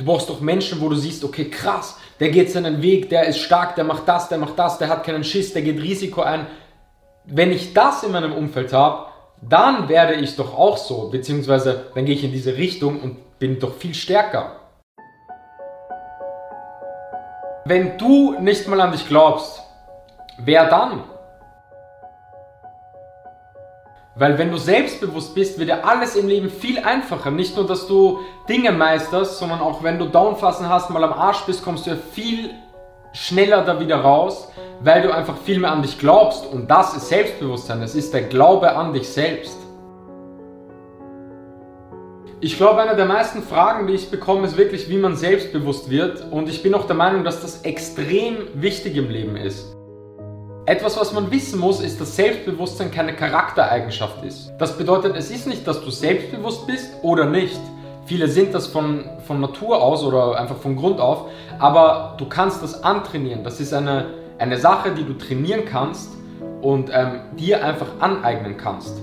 Du brauchst doch Menschen, wo du siehst, okay, krass, der geht seinen Weg, der ist stark, der macht das, der macht das, der hat keinen Schiss, der geht Risiko ein. Wenn ich das in meinem Umfeld habe, dann werde ich doch auch so, beziehungsweise dann gehe ich in diese Richtung und bin doch viel stärker. Wenn du nicht mal an dich glaubst, wer dann? Weil wenn du selbstbewusst bist, wird dir alles im Leben viel einfacher. Nicht nur, dass du Dinge meisterst, sondern auch wenn du Downphasen hast, mal am Arsch bist, kommst du ja viel schneller da wieder raus, weil du einfach viel mehr an dich glaubst. Und das ist Selbstbewusstsein. Es ist der Glaube an dich selbst. Ich glaube, eine der meisten Fragen, die ich bekomme, ist wirklich, wie man selbstbewusst wird. Und ich bin auch der Meinung, dass das extrem wichtig im Leben ist. Etwas, was man wissen muss, ist, dass Selbstbewusstsein keine Charaktereigenschaft ist. Das bedeutet, es ist nicht, dass du selbstbewusst bist oder nicht. Viele sind das von, von Natur aus oder einfach von Grund auf, aber du kannst das antrainieren. Das ist eine, eine Sache, die du trainieren kannst und ähm, dir einfach aneignen kannst.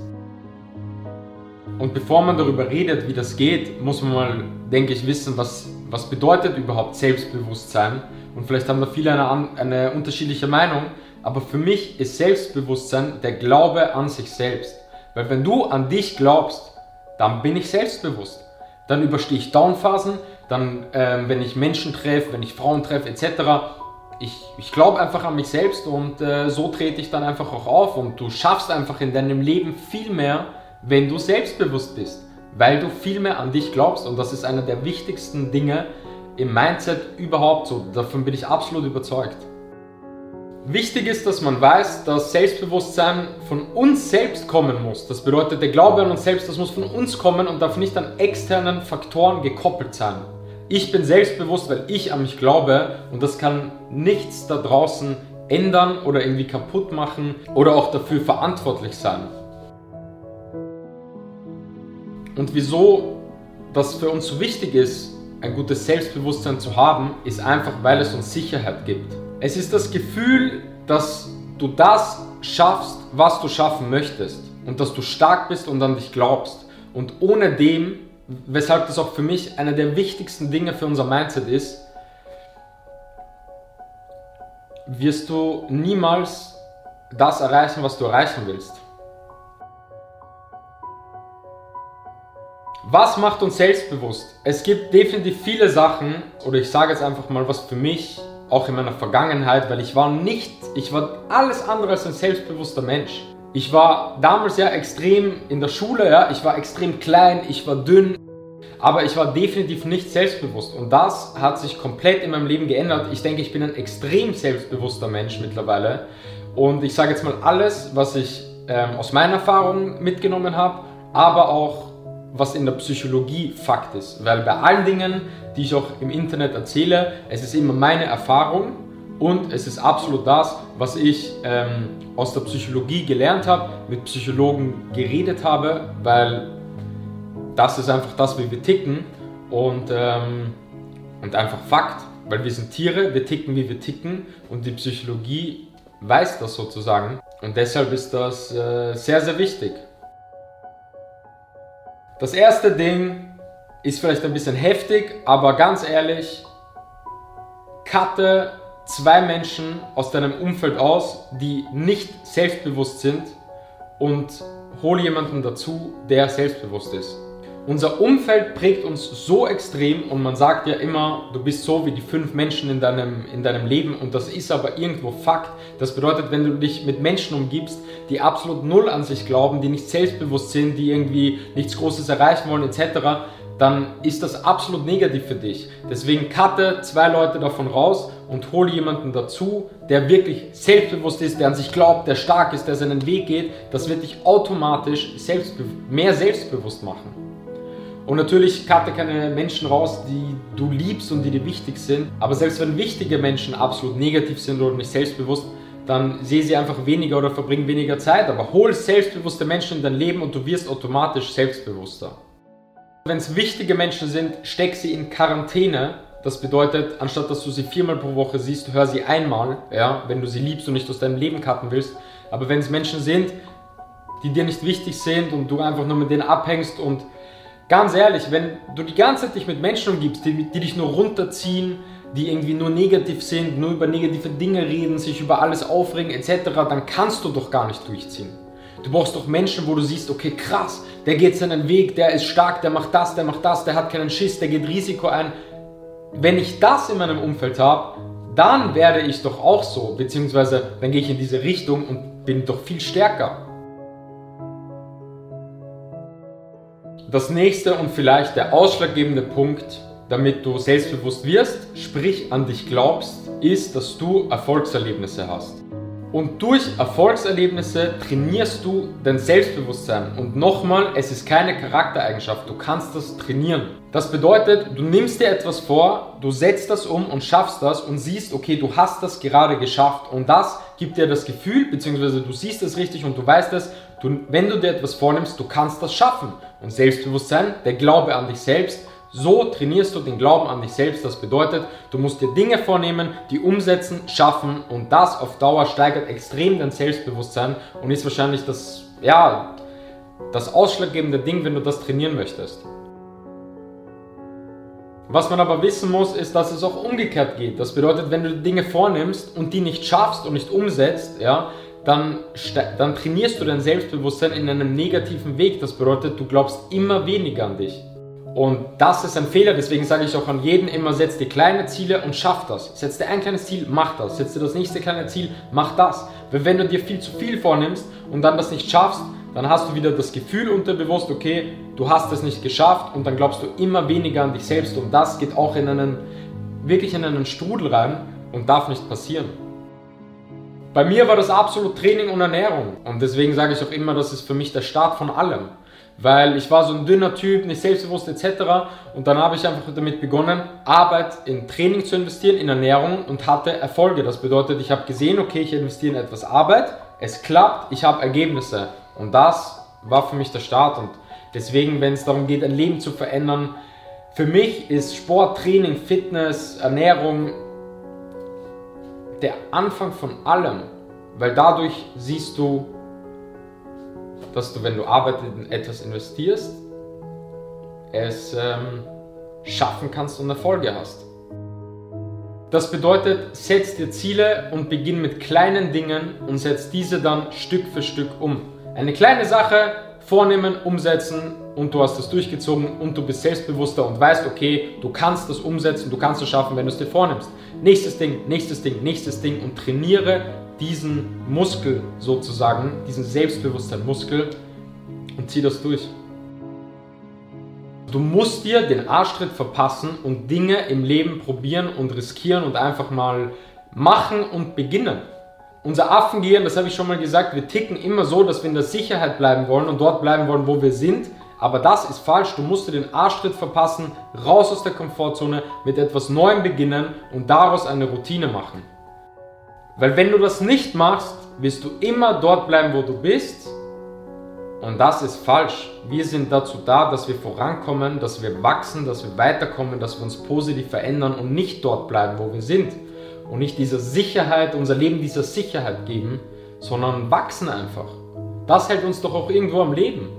Und bevor man darüber redet, wie das geht, muss man mal, denke ich, wissen, was, was bedeutet überhaupt Selbstbewusstsein. Und vielleicht haben da viele eine, eine unterschiedliche Meinung, aber für mich ist Selbstbewusstsein der Glaube an sich selbst. Weil wenn du an dich glaubst, dann bin ich selbstbewusst. Dann überstehe ich Downphasen, dann, äh, wenn ich Menschen treffe, wenn ich Frauen treffe, etc. Ich, ich glaube einfach an mich selbst und äh, so trete ich dann einfach auch auf und du schaffst einfach in deinem Leben viel mehr, wenn du selbstbewusst bist, weil du viel mehr an dich glaubst und das ist einer der wichtigsten Dinge im Mindset überhaupt so. Davon bin ich absolut überzeugt. Wichtig ist, dass man weiß, dass Selbstbewusstsein von uns selbst kommen muss. Das bedeutet, der Glaube an uns selbst, das muss von uns kommen und darf nicht an externen Faktoren gekoppelt sein. Ich bin selbstbewusst, weil ich an mich glaube und das kann nichts da draußen ändern oder irgendwie kaputt machen oder auch dafür verantwortlich sein. Und wieso das für uns so wichtig ist, ein gutes Selbstbewusstsein zu haben, ist einfach, weil es uns Sicherheit gibt. Es ist das Gefühl, dass du das schaffst, was du schaffen möchtest und dass du stark bist und an dich glaubst. Und ohne dem, weshalb das auch für mich einer der wichtigsten Dinge für unser Mindset ist, wirst du niemals das erreichen, was du erreichen willst. Was macht uns selbstbewusst? Es gibt definitiv viele Sachen, oder ich sage jetzt einfach mal, was für mich, auch in meiner Vergangenheit, weil ich war nicht, ich war alles andere als ein selbstbewusster Mensch. Ich war damals ja extrem in der Schule, ja, ich war extrem klein, ich war dünn, aber ich war definitiv nicht selbstbewusst und das hat sich komplett in meinem Leben geändert. Ich denke, ich bin ein extrem selbstbewusster Mensch mittlerweile und ich sage jetzt mal alles, was ich ähm, aus meiner Erfahrung mitgenommen habe, aber auch was in der Psychologie Fakt ist. Weil bei allen Dingen, die ich auch im Internet erzähle, es ist immer meine Erfahrung und es ist absolut das, was ich ähm, aus der Psychologie gelernt habe, mit Psychologen geredet habe, weil das ist einfach das, wie wir ticken und, ähm, und einfach Fakt, weil wir sind Tiere, wir ticken, wie wir ticken und die Psychologie weiß das sozusagen und deshalb ist das äh, sehr, sehr wichtig. Das erste Ding ist vielleicht ein bisschen heftig, aber ganz ehrlich, cutte zwei Menschen aus deinem Umfeld aus, die nicht selbstbewusst sind und hole jemanden dazu, der selbstbewusst ist. Unser Umfeld prägt uns so extrem und man sagt ja immer, du bist so wie die fünf Menschen in deinem, in deinem Leben und das ist aber irgendwo Fakt. Das bedeutet, wenn du dich mit Menschen umgibst, die absolut null an sich glauben, die nicht selbstbewusst sind, die irgendwie nichts Großes erreichen wollen etc., dann ist das absolut negativ für dich. Deswegen cutte zwei Leute davon raus und hole jemanden dazu, der wirklich selbstbewusst ist, der an sich glaubt, der stark ist, der seinen Weg geht. Das wird dich automatisch selbstbe mehr selbstbewusst machen. Und natürlich cutte keine Menschen raus, die du liebst und die dir wichtig sind. Aber selbst wenn wichtige Menschen absolut negativ sind oder nicht selbstbewusst, dann sehe sie einfach weniger oder verbringen weniger Zeit. Aber hol selbstbewusste Menschen in dein Leben und du wirst automatisch selbstbewusster. Wenn es wichtige Menschen sind, steck sie in Quarantäne. Das bedeutet, anstatt dass du sie viermal pro Woche siehst, hör sie einmal, ja, wenn du sie liebst und nicht aus deinem Leben cutten willst. Aber wenn es Menschen sind, die dir nicht wichtig sind und du einfach nur mit denen abhängst und Ganz ehrlich, wenn du die ganze Zeit dich mit Menschen umgibst, die, die dich nur runterziehen, die irgendwie nur negativ sind, nur über negative Dinge reden, sich über alles aufregen etc., dann kannst du doch gar nicht durchziehen. Du brauchst doch Menschen, wo du siehst, okay, krass, der geht seinen Weg, der ist stark, der macht das, der macht das, der hat keinen Schiss, der geht Risiko ein. Wenn ich das in meinem Umfeld habe, dann werde ich doch auch so, beziehungsweise dann gehe ich in diese Richtung und bin doch viel stärker. Das nächste und vielleicht der ausschlaggebende Punkt, damit du selbstbewusst wirst, sprich an dich glaubst, ist, dass du Erfolgserlebnisse hast. Und durch Erfolgserlebnisse trainierst du dein Selbstbewusstsein. Und nochmal, es ist keine Charaktereigenschaft, du kannst das trainieren. Das bedeutet, du nimmst dir etwas vor, du setzt das um und schaffst das und siehst, okay, du hast das gerade geschafft. Und das gibt dir das Gefühl, beziehungsweise du siehst es richtig und du weißt es, du, wenn du dir etwas vornimmst, du kannst das schaffen. Und Selbstbewusstsein, der Glaube an dich selbst, so trainierst du den Glauben an dich selbst. Das bedeutet, du musst dir Dinge vornehmen, die umsetzen, schaffen und das auf Dauer steigert extrem dein Selbstbewusstsein und ist wahrscheinlich das, ja, das ausschlaggebende Ding, wenn du das trainieren möchtest. Was man aber wissen muss, ist, dass es auch umgekehrt geht. Das bedeutet, wenn du Dinge vornimmst und die nicht schaffst und nicht umsetzt, ja, dann, dann trainierst du dein Selbstbewusstsein in einem negativen Weg. Das bedeutet, du glaubst immer weniger an dich. Und das ist ein Fehler, deswegen sage ich auch an jeden immer, setz dir kleine Ziele und schaff das. Setz dir ein kleines Ziel, mach das. Setz dir das nächste kleine Ziel, mach das. Weil wenn du dir viel zu viel vornimmst und dann das nicht schaffst, dann hast du wieder das Gefühl unterbewusst, okay, du hast es nicht geschafft und dann glaubst du immer weniger an dich selbst und das geht auch in einen, wirklich in einen Strudel rein und darf nicht passieren. Bei mir war das absolut Training und Ernährung und deswegen sage ich auch immer, das ist für mich der Start von allem weil ich war so ein dünner Typ, nicht selbstbewusst etc. Und dann habe ich einfach damit begonnen, Arbeit in Training zu investieren, in Ernährung und hatte Erfolge. Das bedeutet, ich habe gesehen, okay, ich investiere in etwas Arbeit, es klappt, ich habe Ergebnisse. Und das war für mich der Start. Und deswegen, wenn es darum geht, ein Leben zu verändern, für mich ist Sport, Training, Fitness, Ernährung der Anfang von allem, weil dadurch siehst du, dass du, wenn du Arbeit in etwas investierst, es ähm, schaffen kannst und Erfolge hast. Das bedeutet, setz dir Ziele und beginn mit kleinen Dingen und setz diese dann Stück für Stück um. Eine kleine Sache vornehmen, umsetzen und du hast das durchgezogen und du bist selbstbewusster und weißt, okay, du kannst das umsetzen, du kannst es schaffen, wenn du es dir vornimmst. Nächstes Ding, nächstes Ding, nächstes Ding und trainiere diesen Muskel sozusagen, diesen Selbstbewusstsein-Muskel und zieh das durch. Du musst dir den Arschtritt verpassen und Dinge im Leben probieren und riskieren und einfach mal machen und beginnen. Unser Affengehirn, das habe ich schon mal gesagt, wir ticken immer so, dass wir in der Sicherheit bleiben wollen und dort bleiben wollen, wo wir sind. Aber das ist falsch. Du musst dir den Arschtritt verpassen, raus aus der Komfortzone, mit etwas Neuem beginnen und daraus eine Routine machen. Weil wenn du das nicht machst, wirst du immer dort bleiben, wo du bist. Und das ist falsch. Wir sind dazu da, dass wir vorankommen, dass wir wachsen, dass wir weiterkommen, dass wir uns positiv verändern und nicht dort bleiben, wo wir sind. Und nicht dieser Sicherheit, unser Leben dieser Sicherheit geben, sondern wachsen einfach. Das hält uns doch auch irgendwo am Leben.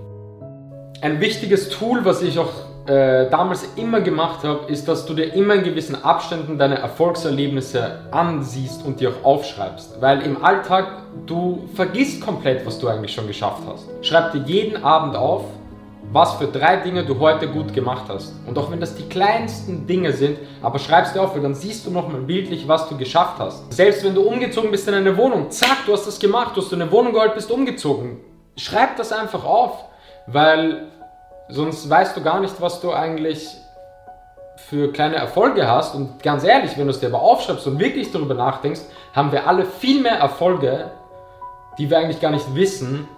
Ein wichtiges Tool, was ich auch äh, damals immer gemacht habe, ist, dass du dir immer in gewissen Abständen deine Erfolgserlebnisse ansiehst und die auch aufschreibst. Weil im Alltag du vergisst komplett, was du eigentlich schon geschafft hast. Schreib dir jeden Abend auf, was für drei Dinge du heute gut gemacht hast. Und auch wenn das die kleinsten Dinge sind, aber schreibst dir auf, weil dann siehst du nochmal bildlich, was du geschafft hast. Selbst wenn du umgezogen bist in eine Wohnung, zack, du hast das gemacht, du hast eine Wohnung geholt, bist umgezogen. Schreib das einfach auf, weil Sonst weißt du gar nicht, was du eigentlich für kleine Erfolge hast. Und ganz ehrlich, wenn du es dir aber aufschreibst und wirklich darüber nachdenkst, haben wir alle viel mehr Erfolge, die wir eigentlich gar nicht wissen.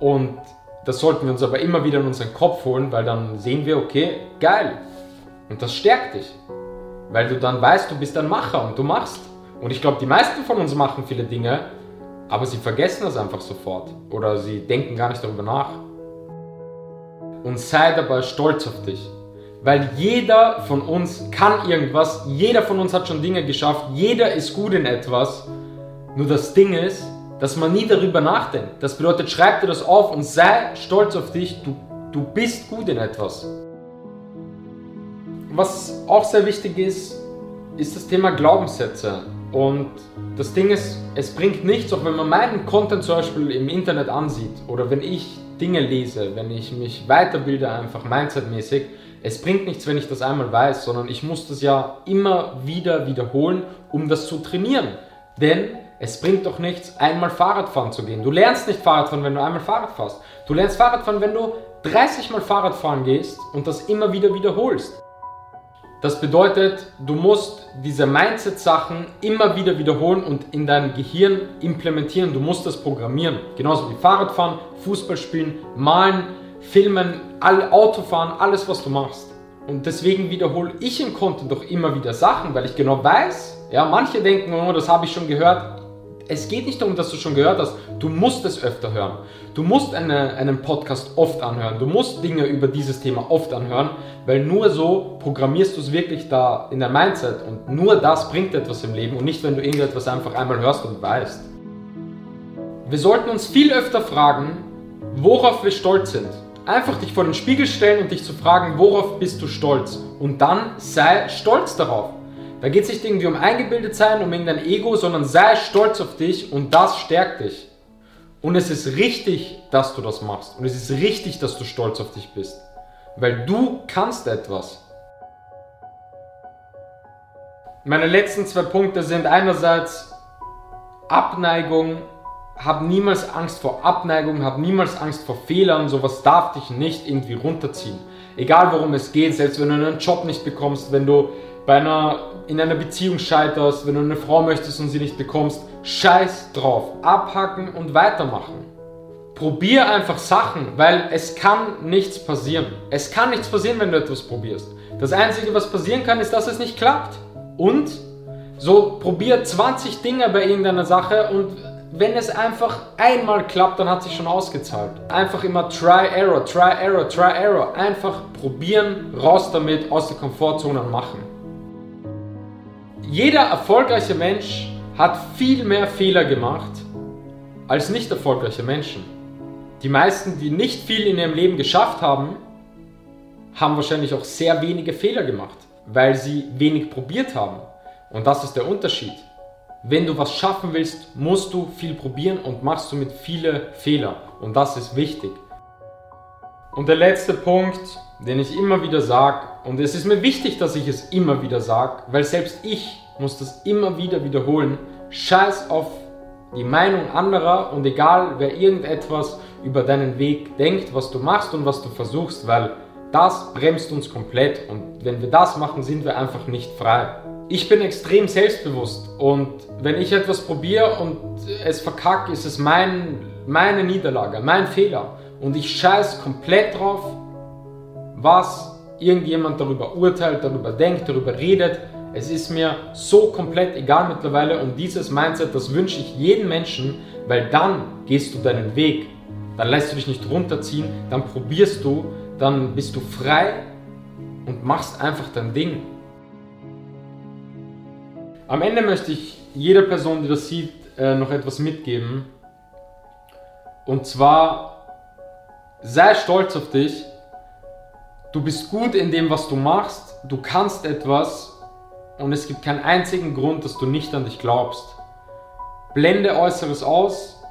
Und das sollten wir uns aber immer wieder in unseren Kopf holen, weil dann sehen wir, okay, geil. Und das stärkt dich. Weil du dann weißt, du bist ein Macher und du machst. Und ich glaube, die meisten von uns machen viele Dinge, aber sie vergessen das einfach sofort. Oder sie denken gar nicht darüber nach und sei dabei stolz auf dich. Weil jeder von uns kann irgendwas, jeder von uns hat schon Dinge geschafft, jeder ist gut in etwas. Nur das Ding ist, dass man nie darüber nachdenkt. Das bedeutet, schreib dir das auf und sei stolz auf dich. Du Du bist gut in etwas. Was auch sehr wichtig ist, ist das Thema Glaubenssätze. Und das Ding ist, es bringt nichts, auch wenn man meinen Content zum Beispiel im Internet ansieht oder wenn ich Dinge lese, wenn ich mich weiterbilde, einfach mindsetmäßig, es bringt nichts, wenn ich das einmal weiß, sondern ich muss das ja immer wieder wiederholen, um das zu trainieren. Denn es bringt doch nichts, einmal Fahrradfahren zu gehen. Du lernst nicht Fahrradfahren, wenn du einmal Fahrrad fährst. Du lernst Fahrradfahren, wenn du 30 Mal Fahrradfahren gehst und das immer wieder wiederholst. Das bedeutet, du musst diese Mindset-Sachen immer wieder wiederholen und in dein Gehirn implementieren. Du musst das programmieren. Genauso wie Fahrradfahren, Fußball spielen, malen, filmen, all, Autofahren, alles was du machst. Und deswegen wiederhole ich im Content doch immer wieder Sachen, weil ich genau weiß, ja, manche denken, oh, das habe ich schon gehört, es geht nicht darum, dass du schon gehört hast. Du musst es öfter hören. Du musst eine, einen Podcast oft anhören. Du musst Dinge über dieses Thema oft anhören, weil nur so programmierst du es wirklich da in dein Mindset und nur das bringt etwas im Leben und nicht, wenn du irgendetwas einfach einmal hörst und weißt. Wir sollten uns viel öfter fragen, worauf wir stolz sind. Einfach dich vor den Spiegel stellen und dich zu fragen, worauf bist du stolz? Und dann sei stolz darauf. Da geht es nicht irgendwie um eingebildet sein, um irgendein Ego, sondern sei stolz auf dich und das stärkt dich. Und es ist richtig, dass du das machst. Und es ist richtig, dass du stolz auf dich bist. Weil du kannst etwas. Meine letzten zwei Punkte sind einerseits Abneigung. Hab niemals Angst vor Abneigung, hab niemals Angst vor Fehlern. Sowas darf dich nicht irgendwie runterziehen. Egal worum es geht, selbst wenn du einen Job nicht bekommst, wenn du bei einer, in einer Beziehung scheiterst, wenn du eine Frau möchtest und sie nicht bekommst, scheiß drauf. Abhacken und weitermachen. Probier einfach Sachen, weil es kann nichts passieren. Es kann nichts passieren, wenn du etwas probierst. Das Einzige, was passieren kann, ist, dass es nicht klappt. Und so probier 20 Dinge bei irgendeiner Sache und wenn es einfach einmal klappt, dann hat sich schon ausgezahlt. Einfach immer try, error, try, error, try, error. Einfach probieren, raus damit, aus der Komfortzone machen jeder erfolgreiche Mensch hat viel mehr Fehler gemacht als nicht erfolgreiche Menschen. Die meisten, die nicht viel in ihrem Leben geschafft haben, haben wahrscheinlich auch sehr wenige Fehler gemacht, weil sie wenig probiert haben. Und das ist der Unterschied. Wenn du was schaffen willst, musst du viel probieren und machst du mit viele Fehler. Und das ist wichtig. Und der letzte Punkt, den ich immer wieder sage, und es ist mir wichtig, dass ich es immer wieder sage, weil selbst ich muss das immer wieder wiederholen. Scheiß auf die Meinung anderer und egal wer irgendetwas über deinen Weg denkt, was du machst und was du versuchst, weil das bremst uns komplett und wenn wir das machen, sind wir einfach nicht frei. Ich bin extrem selbstbewusst und wenn ich etwas probiere und es verkacke, ist es mein, meine Niederlage, mein Fehler und ich scheiß komplett drauf, was irgendjemand darüber urteilt, darüber denkt, darüber redet. Es ist mir so komplett egal mittlerweile und dieses Mindset, das wünsche ich jedem Menschen, weil dann gehst du deinen Weg. Dann lässt du dich nicht runterziehen, dann probierst du, dann bist du frei und machst einfach dein Ding. Am Ende möchte ich jeder Person, die das sieht, äh, noch etwas mitgeben. Und zwar, sei stolz auf dich, Du bist gut in dem, was du machst, du kannst etwas und es gibt keinen einzigen Grund, dass du nicht an dich glaubst. Blende Äußeres aus,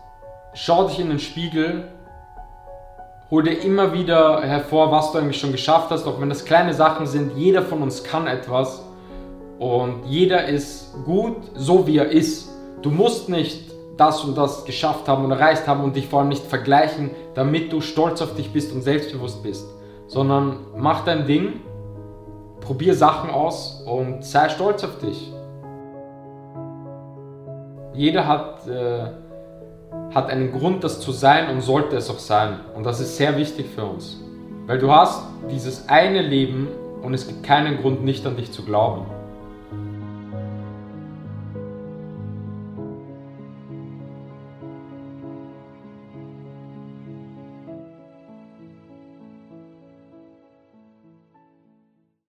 schau dich in den Spiegel, hol dir immer wieder hervor, was du eigentlich schon geschafft hast, auch wenn das kleine Sachen sind. Jeder von uns kann etwas und jeder ist gut, so wie er ist. Du musst nicht das und das geschafft haben und erreicht haben und dich vor allem nicht vergleichen, damit du stolz auf dich bist und selbstbewusst bist sondern mach dein Ding, probier Sachen aus und sei stolz auf dich. Jeder hat, äh, hat einen Grund, das zu sein und sollte es auch sein. Und das ist sehr wichtig für uns. Weil du hast dieses eine Leben und es gibt keinen Grund, nicht an dich zu glauben.